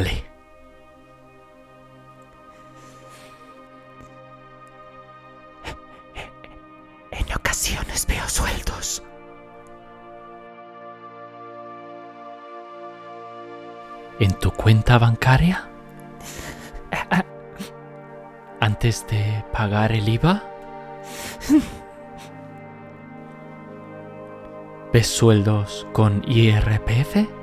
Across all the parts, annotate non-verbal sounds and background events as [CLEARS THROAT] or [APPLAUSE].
Vale. En ocasiones veo sueldos. ¿En tu cuenta bancaria? [LAUGHS] ¿Antes de pagar el IVA? [LAUGHS] ¿Ves sueldos con IRPF?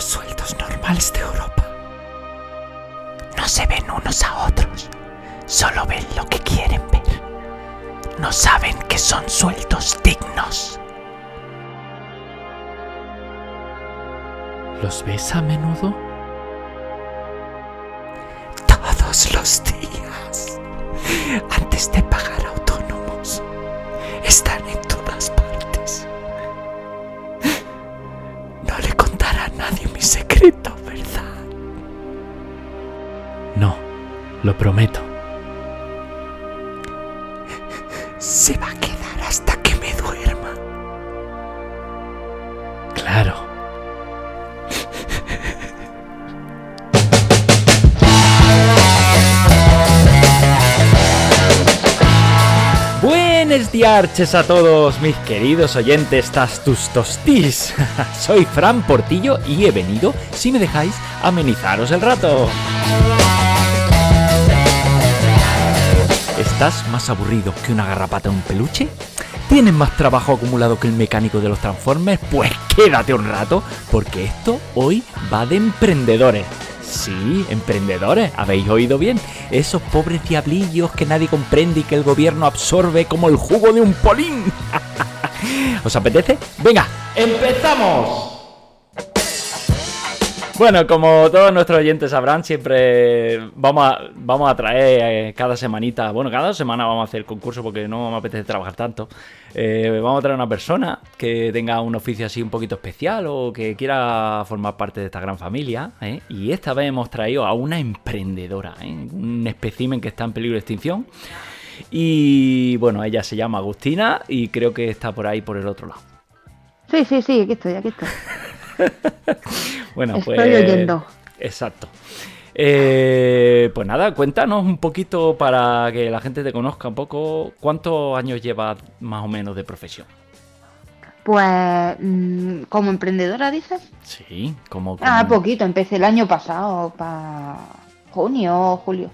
Los sueldos normales de Europa. No se ven unos a otros, solo ven lo que quieren ver. No saben que son sueldos dignos. ¿Los ves a menudo? Todos los días. Antes de lo prometo. Se va a quedar hasta que me duerma. Claro. Buenos diarches a todos mis queridos oyentes tastus tostís. [LAUGHS] Soy Fran Portillo y he venido, si me dejáis, a amenizaros el rato. ¿Estás más aburrido que una garrapata en un peluche? ¿Tienes más trabajo acumulado que el mecánico de los Transformers? Pues [LAUGHS] quédate un rato, porque esto hoy va de emprendedores. Sí, emprendedores, habéis oído bien. Esos pobres diablillos que nadie comprende y que el gobierno absorbe como el jugo de un polín. [LAUGHS] ¿Os apetece? Venga, empezamos. Bueno, como todos nuestros oyentes sabrán, siempre vamos a, vamos a traer eh, cada semanita, bueno, cada semana vamos a hacer concurso porque no me apetece trabajar tanto. Eh, vamos a traer una persona que tenga un oficio así un poquito especial o que quiera formar parte de esta gran familia. ¿eh? Y esta vez hemos traído a una emprendedora, ¿eh? un espécimen que está en peligro de extinción. Y bueno, ella se llama Agustina y creo que está por ahí por el otro lado. Sí, sí, sí, aquí estoy, aquí estoy. [LAUGHS] [LAUGHS] Bueno, Estoy pues. oyendo. Exacto. Eh, pues nada, cuéntanos un poquito para que la gente te conozca un poco. ¿Cuántos años llevas más o menos de profesión? Pues, mm, como emprendedora, dices. Sí, como. Ah, como- poquito, empecé el año pasado, para junio o julio.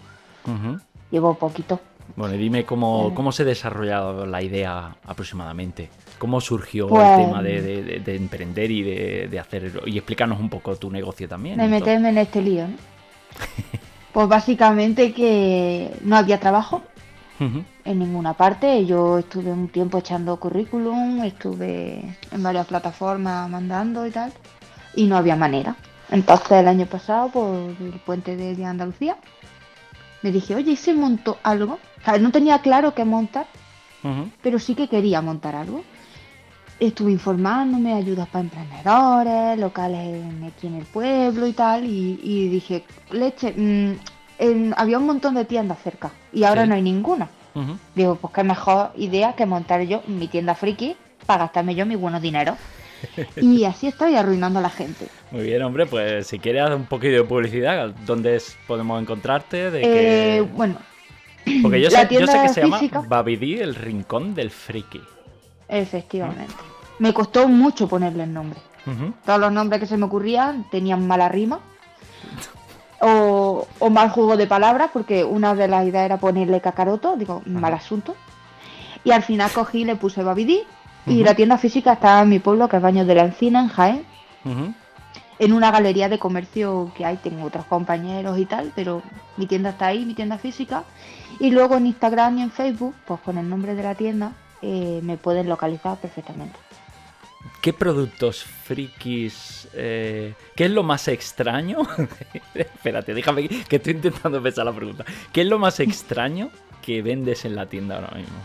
Llevo poquito. Bueno, y dime cómo, Eh. cómo se desarrollado la idea aproximadamente. ¿Cómo surgió Pues- el tema de, de- de- de emprender y de, de hacer. y explícanos un poco tu negocio también? De meterme en este lío, ¿no? [LAUGHS] Pues básicamente que no había trabajo en ninguna parte. Yo estuve un tiempo echando currículum, estuve en varias plataformas mandando y tal, y no había manera. Entonces el año pasado, por el puente de Andalucía, me dije, oye, ¿y si monto algo? O sea, no tenía claro qué montar, pero sí que quería montar algo. Estuve informándome, ayudas para emprendedores, locales aquí en el pueblo y tal, y, y dije, leche, mm, en- había un montón de tiendas cerca y ahora Sí. no hay ninguna. Digo, pues qué mejor idea que montar yo mi tienda friki para gastarme yo mi buenos dinero. [LAUGHS] Y así estoy arruinando a la gente. Muy bien, hombre, pues si quieres un poquito de publicidad, ¿dónde es- podemos encontrarte? De Eh, que... bueno, Porque yo sé, yo sé que se llama Babidi, el rincón del friki. Efectivamente. Me costó mucho ponerle el nombre. Todos los nombres que se me ocurrían tenían mala rima. O, o mal juego de palabras, porque una de las ideas era ponerle cacaroto, digo, mal asunto. Y al final cogí y le puse Babidi. Y la tienda física está en mi pueblo, que es Baños de la Encina, en Jaén. En una galería de comercio que hay, tengo otros compañeros y tal, pero mi tienda está ahí, mi tienda física. Y luego en Instagram y en Facebook, pues con el nombre de la tienda, eh, me pueden localizar perfectamente. ¿Qué productos frikis? eh, ¿Qué es lo más extraño? [LAUGHS] Espérate, déjame que estoy intentando pensar la pregunta. ¿Qué es lo más extraño que vendes en la tienda ahora mismo?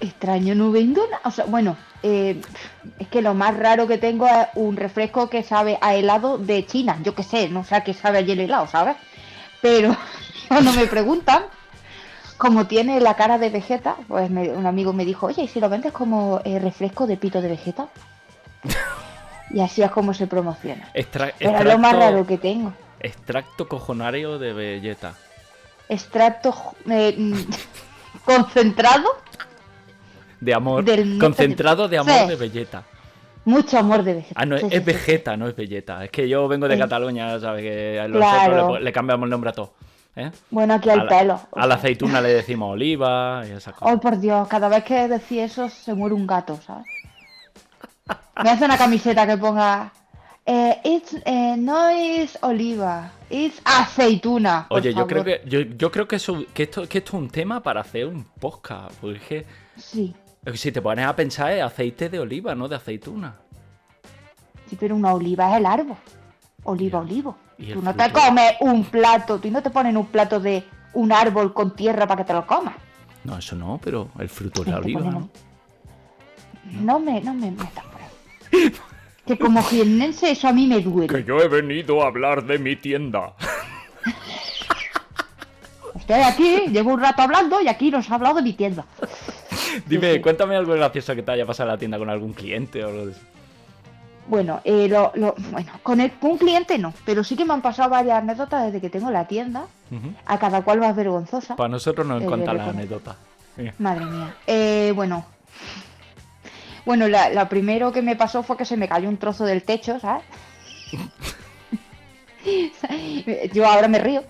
Extraño, no vendo nada. O sea, bueno, eh, es que lo más raro que tengo es un refresco que sabe a helado de China. Yo qué sé, no sé a qué sabe allí el helado, ¿sabes? Pero [LAUGHS] cuando me preguntan, como tiene la cara de Vegeta, pues me- un amigo me dijo, oye, ¿y si lo vendes como eh, refresco de pito de Vegeta? [LAUGHS] Y así es como se promociona. Extra- Pero es lo más raro que tengo. Extracto cojonario de Vegeta. Extracto eh, [LAUGHS] concentrado, De amor. Del- Concentrado de amor Sí. de Vegeta. mucho amor de Vegeta. Ah, no, Sí, es sí. Vegeta, no es Vegeta. Es que yo vengo de. Cataluña, ¿sabes? Que a los Claro. otros le, le cambiamos el nombre a todo. ¿Eh? Bueno, aquí A hay la, pelo. a la aceituna le decimos oliva y esas cosas. Ay, por Dios, cada vez que decís eso se muere un gato, ¿sabes? Me hace una camiseta que ponga. Eh, it's, eh, no es oliva, es aceituna. Oye, yo creo que yo, yo creo que, eso, que, esto, que esto es un tema para hacer un podcast. Porque Sí, si te pones a pensar es aceite de oliva, no de aceituna. sí, pero una oliva es el árbol. Oliva, olivo. ¿Y Tú no te fruto? comes un plato, tú no te pones un plato de un árbol con tierra para que te lo comas. No, eso no, pero el fruto es Sí, la te oliva, ponen ¿no? No me, no me metas por ahí. [LAUGHS] Que como jiennense eso a mí me duele. yo he venido a hablar de mi tienda. [LAUGHS] Estoy aquí, llevo un rato hablando y aquí nos ha hablado de mi tienda. Dime, sí. cuéntame algo gracioso que te haya pasado en la tienda con algún cliente o algo de eso. Bueno, eh, lo, lo- bueno con, el, con un cliente no, pero sí que me han pasado varias anécdotas desde que tengo la tienda, a cada cual más vergonzosa. Para nosotros nos Eh, encanta la anécdota. Madre mía. Eh, bueno. Bueno, la, la primero que me pasó fue que se me cayó un trozo del techo, ¿sabes? [LAUGHS] Yo ahora me río,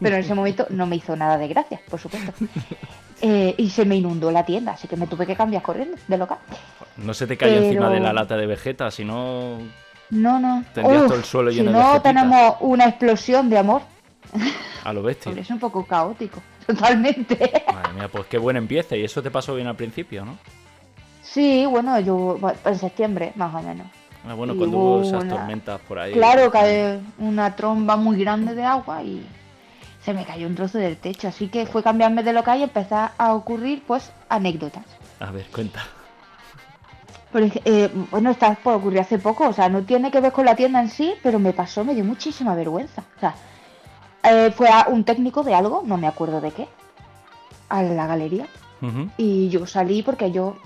pero en ese momento no me hizo nada de gracia, por supuesto. [LAUGHS] Eh, y se me inundó la tienda, así que me tuve que cambiar corriendo de local. No se te cayó encima de la lata de Vegeta, si no... No. Tendrías Uf, todo el suelo si lleno de no, vegetita. tenemos una explosión de amor. A lo bestia. Hombre, es un poco caótico, [LAUGHS] totalmente. Madre mía, pues qué buen empiece. Y eso te pasó bien al principio, ¿no? Sí, bueno, yo en septiembre, más o menos. Ah, bueno, Y cuando hubo hubo esas una- tormentas por ahí. Claro, cae una tromba muy grande de agua y se me cayó un trozo del techo. Así que fue cambiarme de local y empezar a ocurrir, pues, anécdotas. A ver, cuenta. Ej- eh, bueno, esta pues, ocurrió hace poco, o sea, no tiene que ver con la tienda en sí, pero me pasó, me dio muchísima vergüenza. O sea, eh, fue a un técnico de algo, no me acuerdo de qué, a la galería. Y yo salí porque yo,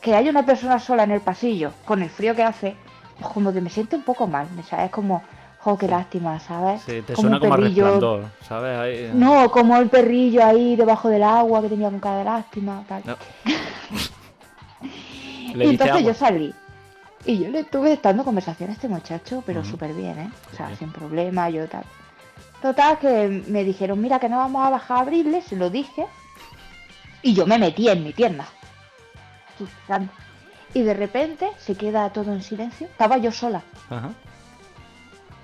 que haya una persona sola en el pasillo, con el frío que hace, pues como que me siento un poco mal, ¿sabes? Como, jo, qué lástima, ¿sabes? Sí, te Como suena como perrillo- resplandor, ¿sabes? Ahí- No, como el perrillo ahí debajo del agua que tenía con cara de lástima, tal. No. Le y entonces agua. yo salí. Y yo le estuve dando conversación a este muchacho, pero súper bien, ¿eh? O sea, bien. sin problema, yo tal. Total, que me dijeron, mira, que no vamos a bajar a abrirle, se lo dije. Y yo me metí en mi tienda. Y de repente se queda todo en silencio. Estaba yo sola. Ajá.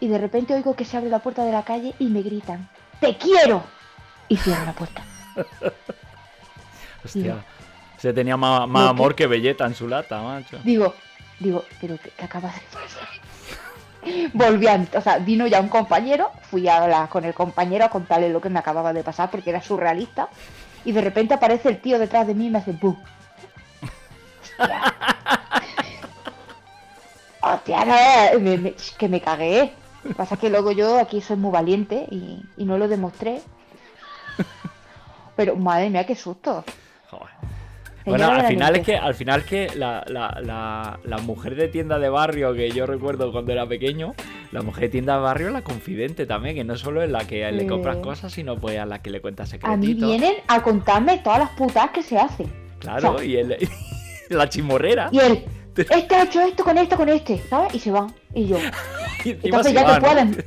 Y de repente oigo que se abre la puerta de la calle y me gritan, ¡Te quiero! Y cierro la puerta. [LAUGHS] Hostia. Se tenía más, más Lo que- amor que Belleta en su lata, macho. Digo, digo, pero ¿qué, qué acaba de pasar? [LAUGHS] Volví a, o sea, vino ya un compañero, fui a hablar con el compañero a contarle lo que me acababa de pasar porque era surrealista. Y de repente aparece el tío detrás de mí y me hace. Hostia. [LAUGHS] Hostia, no, me- me- que me cagué. Lo que pasa es que luego yo aquí soy muy valiente y, y no lo demostré. Pero madre mía, qué susto. Bueno, al final es que, al final que la, la, la, la mujer de tienda de barrio que yo recuerdo cuando era pequeño, la mujer de tienda de barrio es la confidente también, que no solo es la que le compras cosas, sino pues a la que le cuentas A mí secretitos. vienen a contarme todas las putas que se hacen. Claro, o sea, y el, [LAUGHS] la chimorrera. Y él, este ha hecho esto con esto, con este, ¿sabes? Y se van. Y yo, [LAUGHS] Y entonces ya va, que ¿no? pueden.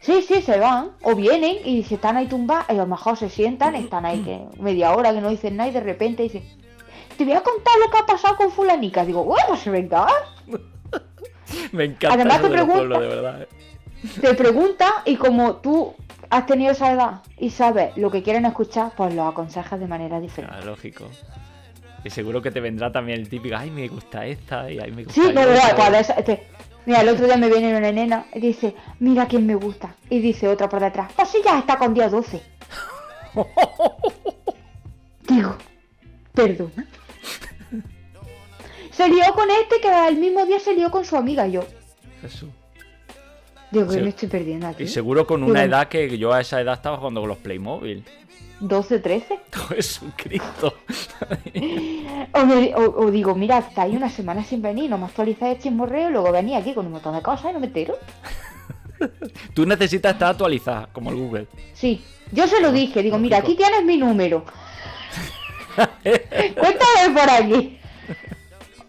Sí, sí, se van. O vienen y se están ahí tumbados, y a lo mejor se sientan, están ahí que media hora que no dicen nada y de repente dicen, te voy a contar lo que ha pasado con fulanica. Digo, bueno, pues venga. [LAUGHS] Me encanta Además eso te pregunta- de verdad. eh. Te pregunta y como tú has tenido esa edad y sabes lo que quieren escuchar, pues lo aconsejas de manera diferente. Ah, lógico. Y seguro que te vendrá también el típico, ay, me gusta esta, y ay, me gusta Sí, esta". no, cuál es- este, Mira, el otro día me viene una nena y dice, mira quién me gusta. Y dice otra por detrás, pues sí, ya está con día [LAUGHS] 12. Digo, perdona. Se lió con este que el mismo día se lió con su amiga yo. Jesús. Digo, que Sí. me estoy perdiendo aquí. Y seguro con una edad que yo a esa edad estaba jugando con los Playmobil. 12, 13. [LAUGHS] Jesucristo. [LAUGHS] O, me- o- o digo, mira, está ahí una semana sin venir, no me actualizáis el chismorreo y luego venía aquí con un montón de cosas y no me entero. [LAUGHS] Tú necesitas estar actualizada, como el Google. Sí, yo se lo dije, digo, mira, aquí tienes mi número. Cuéntame por aquí.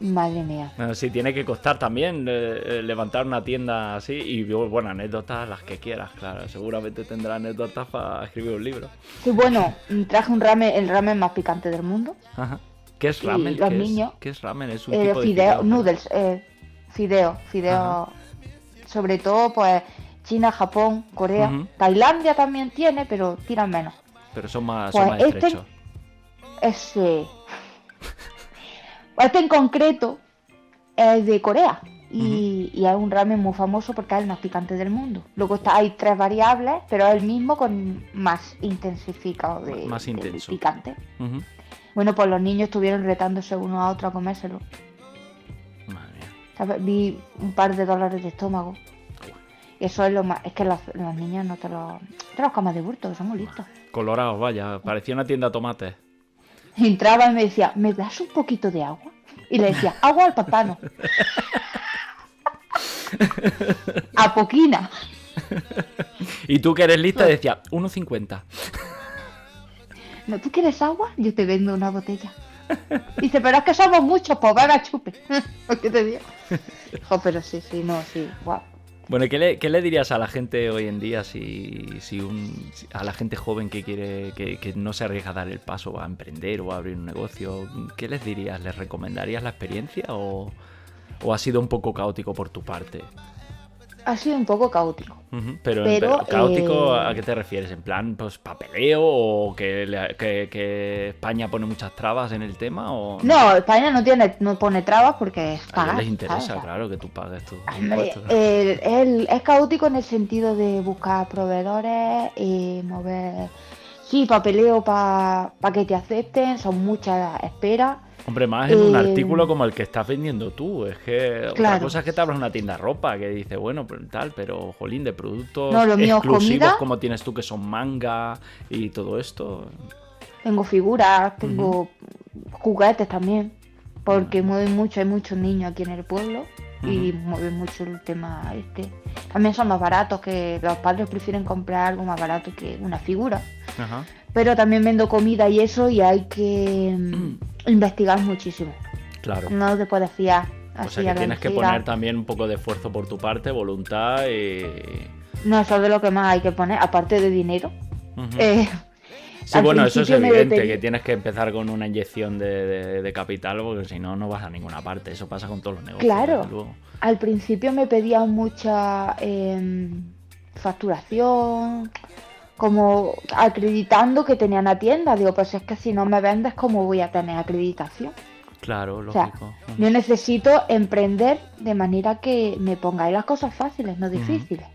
Madre mía. Bueno, sí, tiene que costar también eh, eh, levantar una tienda así y bueno, anécdotas las que quieras, claro. Seguramente tendrá anécdotas para escribir un libro. Sí, bueno, traje un ramen, el ramen más picante del mundo. Ajá. ¿Qué es ramen? los ¿Qué, niños, es? ¿Qué es ramen? Es un Eh, tipo de fideo, ¿no? noodles, eh, fideo, fideo. Sobre todo, pues, China, Japón, Corea. Tailandia también tiene, pero tiran menos. Pero son más, Pues son más este- estrechos. Ese. Este en concreto es de Corea. Y, y es un ramen muy famoso porque es el más picante del mundo. Luego está, hay tres variables, pero es el mismo con más intensificado de, Más de intenso. picante. Ujú. Bueno, pues los niños estuvieron retándose uno a otro a comérselo. Madre mía. ¿Sabes? Vi un par de dólares de estómago. Eso es lo más. Es que los, los niños no te los. Te los comes de burto, que somos listos. Colorados, vaya. Parecía una tienda de tomates. Entraba y me decía, ¿me das un poquito de agua? Y le decía, agua al pantano. [LAUGHS] A poquina. Y tú que eres lista decía 1.50. ¿No tú quieres agua? Yo te vendo una botella. Dice, pero es que somos muchos, pues venga, chupe. [LAUGHS] ¿Qué te digo? [LAUGHS] Jo, pero sí, sí, no, sí, guau. Bueno, ¿qué le, dirías a la gente hoy en día si, a la gente joven que quiere que, no se arriesga a dar el paso a emprender o a abrir un negocio? ¿Qué les dirías? ¿Les recomendarías la experiencia o ha sido un poco caótico por tu parte? Ha sido un poco caótico. Ujú, Pero, Pero, pero caótico, eh, ¿a qué te refieres? ¿En plan, pues papeleo o que, que- que España pone muchas trabas en el tema? O No, España no tiene, no pone trabas porque es A pagar. les interesa, ¿sabes? claro, que tú pagues tus impuestos. el- el- es caótico en el sentido de buscar proveedores y mover. Sí, papeleo para que te acepten, son muchas esperas. Hombre, más en un eh, artículo como el que estás vendiendo tú. Es que otra Claro. cosa es que te abras una tienda de ropa que dice, bueno, tal, pero jolín, de productos No, mío exclusivos comida. como tienes tú que son manga y todo esto. Tengo figuras, tengo juguetes también, porque mueven mucho, hay muchos niños aquí en el pueblo y mueven mucho el tema este. También son más baratos, que los padres prefieren comprar algo más barato que una figura. Ajá. Pero también vendo comida y eso y hay que mm, [CLEARS THROAT] investigar muchísimo. Claro. No te puedes fiar. O Así sea a que la tienes que poner también un poco de esfuerzo por tu parte, voluntad y... No, eso es de lo que más hay que poner, aparte de dinero. Eh, Sí, bueno, eso es evidente, que tienes que empezar con una inyección de, de- de capital porque si no, no vas a ninguna parte. Eso pasa con todos los negocios. Claro. al principio me pedían mucha em, facturación, como acreditando que tenían una tienda. Digo, pues es que si no me vendes, ¿cómo voy a tener acreditación? Claro, O sea, lógico. Yo necesito emprender de manera que me pongáis las cosas fáciles, no difíciles.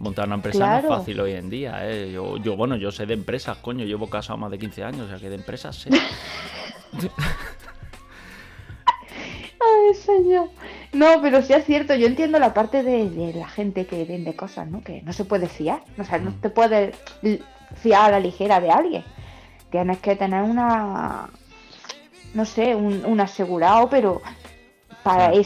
Montar una empresa no es fácil hoy en día, ¿eh? Yo, yo, bueno, yo sé de empresas, coño, llevo casado más de 15 años, o sea que de empresas sé. [LAUGHS] Ay, señor. No, pero sí es cierto, yo entiendo la parte de, de la gente que vende cosas, ¿no? Que no se puede fiar. O sea, no te puedes fiar a la ligera de alguien. Tienes que tener una, no sé, un, un asegurado, pero para Claro.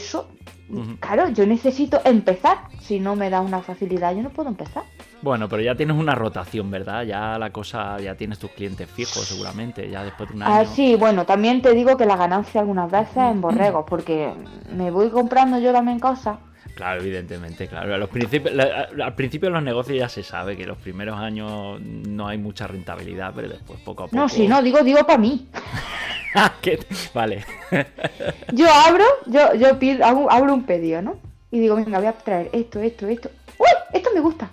Claro, yo necesito empezar. Si no me da una facilidad, yo no puedo empezar. Bueno, pero ya tienes una rotación, ¿verdad? Ya la cosa, ya tienes tus clientes fijos seguramente, ya después de un año. Ah, sí, bueno, también te digo que la ganancia algunas veces en borregos, porque me voy comprando yo también cosas. Claro, evidentemente, claro. A los la- al principio de los negocios ya se sabe que los primeros años no hay mucha rentabilidad, pero después poco a poco. No, si no, digo, digo para mí. [LAUGHS] [LAUGHS] Vale. [LAUGHS] Yo abro, yo, yo pido, abro un pedido, ¿no? Y digo, venga, voy a traer esto, esto, esto. ¡Uy! Esto me gusta.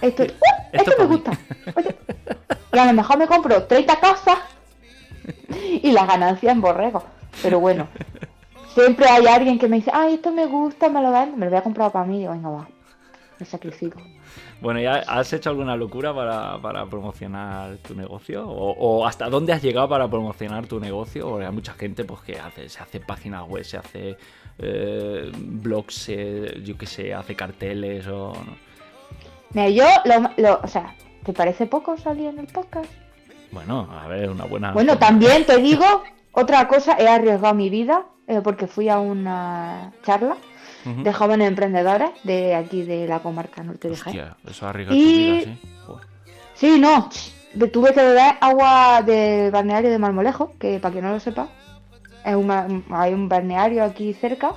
Esto, ¡Uy! Esto esto, me gusta. Y a lo mejor me compro 30 cosas [LAUGHS] y la ganancia en borrego. Pero bueno, siempre hay alguien que me dice, ay, esto me gusta, me lo vendo, me lo voy a comprar para mí. Y digo, venga, va, me sacrifico. Bueno, ¿ya has hecho alguna locura para, para promocionar tu negocio? ¿O, o hasta dónde has llegado para promocionar tu negocio? Porque hay mucha gente pues, que hace, se hace páginas web, se hace eh, blogs, yo qué sé, hace carteles o... ¿no? Mira, yo, lo, lo- o sea, ¿te parece poco salir en el podcast? Bueno, a ver, una buena. Bueno, también te [LAUGHS] digo, otra cosa, he arriesgado mi vida eh, porque fui a una charla De jóvenes emprendedores de aquí de la comarca norte de Jaén. Eso arriesga Y- tu vida, sí. Joder. Sí, no, tuve que beber agua del balneario de Marmolejo, que para quien no lo sepa, es un hay un balneario aquí cerca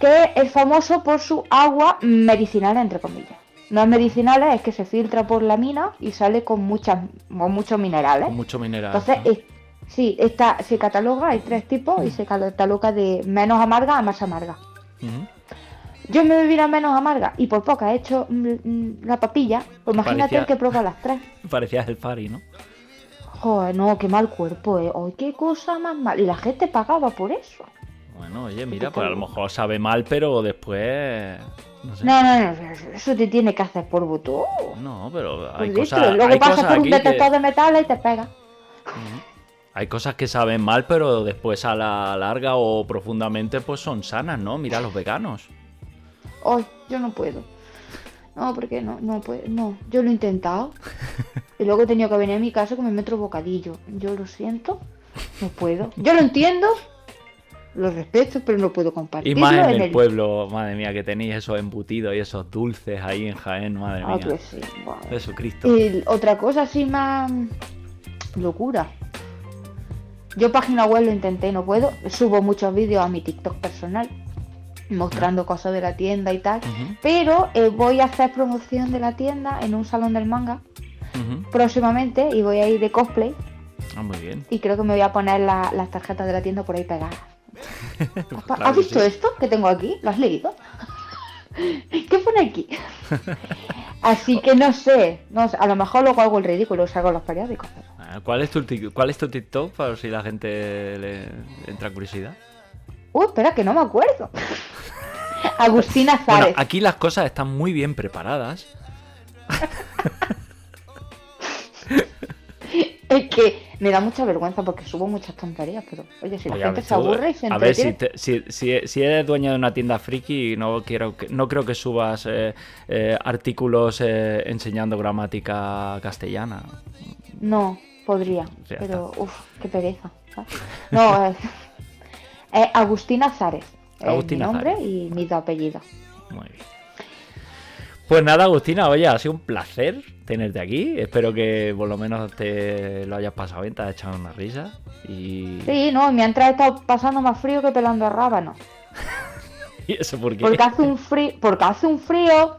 que es famoso por su agua medicinal, entre comillas. No es medicinal, es que se filtra por la mina y sale con, muchas, con muchos minerales. Con mucho mineral. Entonces, sí, esta, se cataloga, hay tres tipos y se cataloga de menos amarga a más amarga. Yo me bebí la menos amarga y por poco he hecho mm, mm, la papilla, pues imagínate Parecía- el que prueba las tres. [LAUGHS] Parecías el Fari, ¿no? Joder, no, qué mal cuerpo, eh. Ay, qué cosa más mal. Y la gente pagaba por eso. Bueno, oye, mira, pues a lo mejor sabe mal, pero después. No sé. No, no, no, eso te tiene que hacer por botón. No, pero hay dentro. cosas, Luego hay pasas cosas por un que, detector de metales y te pega. Hay cosas que saben mal, pero después a la larga o profundamente pues son sanas, ¿no? Mira los veganos. Ay, yo no puedo. No, porque no, no puedo, no. Yo lo he intentado. [LAUGHS] Y luego he tenido que venir a mi casa que me meto bocadillo. Yo lo siento, no puedo. Yo lo entiendo, lo respeto, pero no puedo Y compartirlo más en en el pueblo, madre mía, que tenéis esos embutidos y esos dulces ahí en Jaén, madre Ah, mía. pues sí. Jesucristo. Y otra cosa así más locura. Yo página web lo intenté, no puedo. Subo muchos vídeos a mi TikTok personal mostrando cosas de la tienda y tal. Pero eh, voy a hacer promoción de la tienda en un salón del manga próximamente y voy a ir de cosplay Ah, muy bien. y creo que me voy a poner la- las tarjetas de la tienda por ahí pegadas. [LAUGHS] ¿Has Claro visto sí. esto que tengo aquí? ¿Lo has leído? [LAUGHS] ¿Qué pone aquí? [LAUGHS] Así que no sé, no sé, a lo mejor luego hago el ridículo, en los periódicos. pero- Ah, ¿Cuál es, tu, ¿Cuál es tu TikTok para si la gente le entra curiosidad? Uh, espera, que no me acuerdo. Agustina [LAUGHS] Bueno, Zárez. aquí las cosas están muy bien preparadas. [LAUGHS] Es que me da mucha vergüenza porque subo muchas tonterías, pero oye, si la Oye, gente se aburre y se A ver, si, entretiene. te- si, si- si eres dueña de una tienda friki, no, quiero que, no creo que subas eh, eh, artículos eh, enseñando gramática castellana. No, podría, pero uff, qué pereza. ¿sabes? No, [LAUGHS] es, es Agustina Zárez. es Agustina mi nombre y mis dos apellidos. Muy bien. Pues nada, Agustina, oye, ha sido un placer tenerte aquí. Espero que por lo menos te lo hayas pasado bien, te has echado una risa. Y, Sí, no, mientras he estado pasando más frío que pelando a rábano. [LAUGHS] ¿Y eso por qué? Porque hace un frío, porque hace un frío,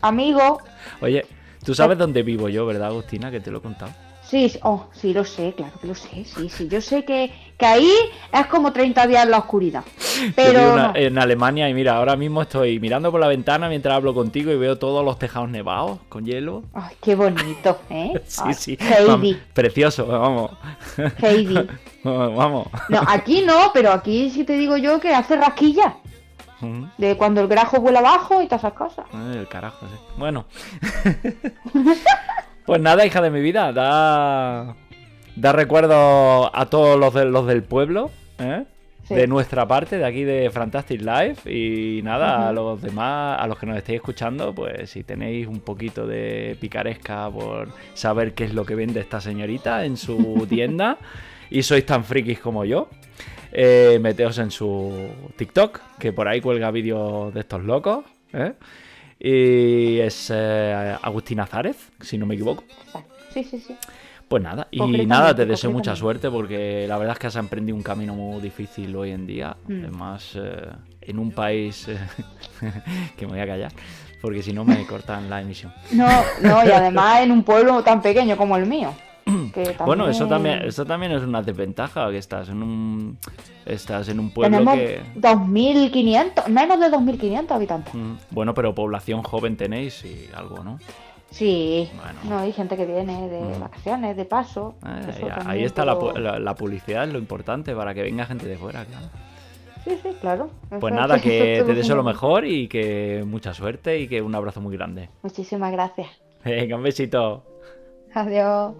amigo. Oye, tú sabes dónde vivo yo, ¿verdad, Agustina? Que te lo he contado. Sí, oh, sí, lo sé, claro que lo sé, sí, sí. Yo sé que, que ahí es como 30 días en la oscuridad. [LAUGHS] Pero en- no. en Alemania y mira, ahora mismo estoy mirando por la ventana mientras hablo contigo y veo todos los tejados nevados con hielo. Ay, qué bonito, ¿eh? [LAUGHS] Sí, Ay, sí. Heidi, Precioso, vamos. Heidi. [LAUGHS] Vamos. No, aquí no, pero aquí sí te digo yo que hace rasquilla. De cuando el grajo vuela abajo y todas esas cosas. El carajo, sí. Bueno. Pues nada, hija de mi vida, da. Da recuerdo a todos los, de- los del pueblo, ¿eh? Sí. De nuestra parte, de aquí de Fantastic Life. Y nada, a los demás, a los que nos estéis escuchando, pues si tenéis un poquito de picaresca por saber qué es lo que vende esta señorita en su [LAUGHS] tienda y sois tan frikis como yo, eh, meteos en su TikTok, que por ahí cuelga vídeos de estos locos. ¿eh? Y es eh, Agustina Zárez, si no me equivoco. Exacto. Sí, sí, sí. Pues nada, y nada, te deseo mucha suerte porque la verdad es que has emprendido un camino muy difícil hoy en día. Mm. Además, eh, en un país eh, [LAUGHS] que me voy a callar, porque si no me cortan la emisión. No, no, y [LAUGHS] además en un pueblo tan pequeño como el mío. [CLEARS THROAT] Bueno, eso también, eso también es una desventaja, que estás en un estás en un pueblo Tenemos que 2.500, menos de 2.500 habitantes. Mm, bueno, pero población joven tenéis y algo, ¿no? Sí, Bueno. no hay gente que viene de Mm. vacaciones, de paso. Eh, eso ahí- está la, pero- la, la publicidad, es lo importante para que venga gente de fuera, claro. Sí, sí, claro. Pues nada, [LAUGHS] que te deseo lo mejor y que mucha suerte y que un abrazo muy grande. Muchísimas gracias. Venga, un besito. Adiós.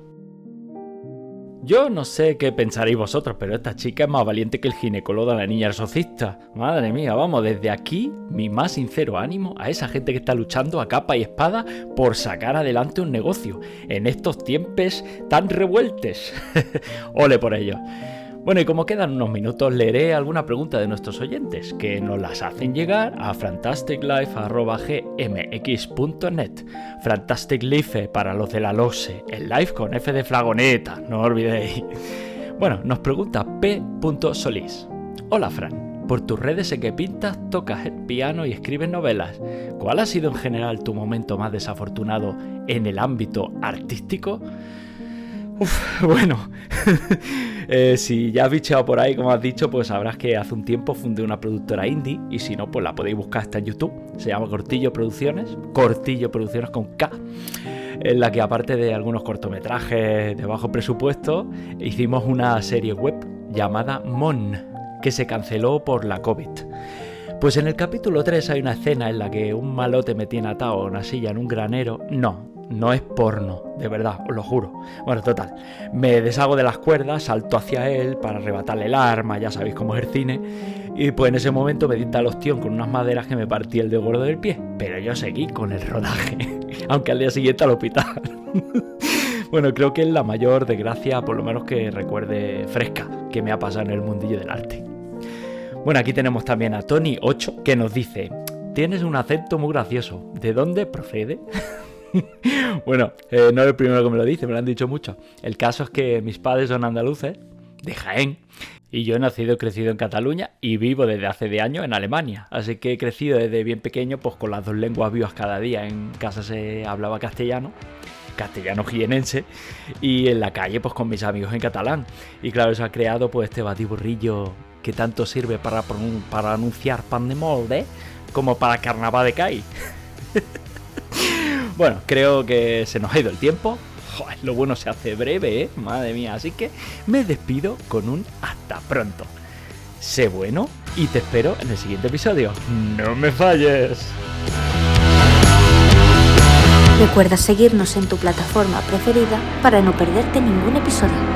Yo no sé qué pensaréis vosotros, pero esta chica es más valiente que el ginecólogo de la niña exorcista. Madre mía, vamos, desde aquí mi más sincero ánimo a esa gente que está luchando a capa y espada por sacar adelante un negocio en estos tiempos tan revueltos. [LAUGHS] Ole por ello. Bueno, y como quedan unos minutos, leeré alguna pregunta de nuestros oyentes que nos las hacen llegar a fantasticlife.gmx.net. Fantastic Life para los de la LOSE, el live con F de flagoneta, no olvidéis. Bueno, nos pregunta P.Solís. Hola Fran, por tus redes sé que pintas, tocas el piano y escribes novelas. ¿Cuál ha sido en general tu momento más desafortunado en el ámbito artístico? Uf, [LAUGHS] bueno, [LAUGHS] eh, si ya has bicheado por ahí, como has dicho, pues sabrás que hace un tiempo fundé una productora indie y si no, pues la podéis buscar hasta en YouTube. Se llama Cortillo Producciones, Cortillo Producciones con K, en la que aparte de algunos cortometrajes de bajo presupuesto, hicimos una serie web llamada Mon, que se canceló por la COVID. Pues en el capítulo 3 hay una escena en la que un malote me tiene atado a una silla en un granero. No, no es porno, de verdad, os lo juro. Bueno, total, me deshago de las cuerdas, salto hacia él para arrebatarle el arma, ya sabéis cómo es el cine, y pues en ese momento me dicta el ostión con unas maderas que me partí el dedo gordo del pie, pero yo seguí con el rodaje, [LAUGHS] aunque al día siguiente al hospital. [LAUGHS] bueno, creo que es la mayor desgracia, por lo menos que recuerde fresca, que me ha pasado en el mundillo del arte. Bueno, aquí tenemos también a Tony8 que nos dice, tienes un acento muy gracioso, ¿de dónde procede? [LAUGHS] [LAUGHS] bueno, eh, no es el primero que me lo dice, me lo han dicho mucho. El caso es que mis padres son andaluces, de Jaén, y yo he nacido y crecido en Cataluña y vivo desde hace de años en Alemania. Así que he crecido desde bien pequeño pues con las dos lenguas vivas cada día. En casa se hablaba castellano, castellano jienense, y en la calle pues con mis amigos en catalán. Y claro, eso ha creado pues este batiburrillo que tanto sirve para, anunciar pan de molde como para carnaval de CAI. [LAUGHS] Bueno, creo que se nos ha ido el tiempo. lo bueno se hace breve, ¿eh? Madre mía. Así que me despido con un hasta pronto. Sé bueno y te espero en el siguiente episodio. No me falles. Recuerda seguirnos en tu plataforma preferida para no perderte ningún episodio.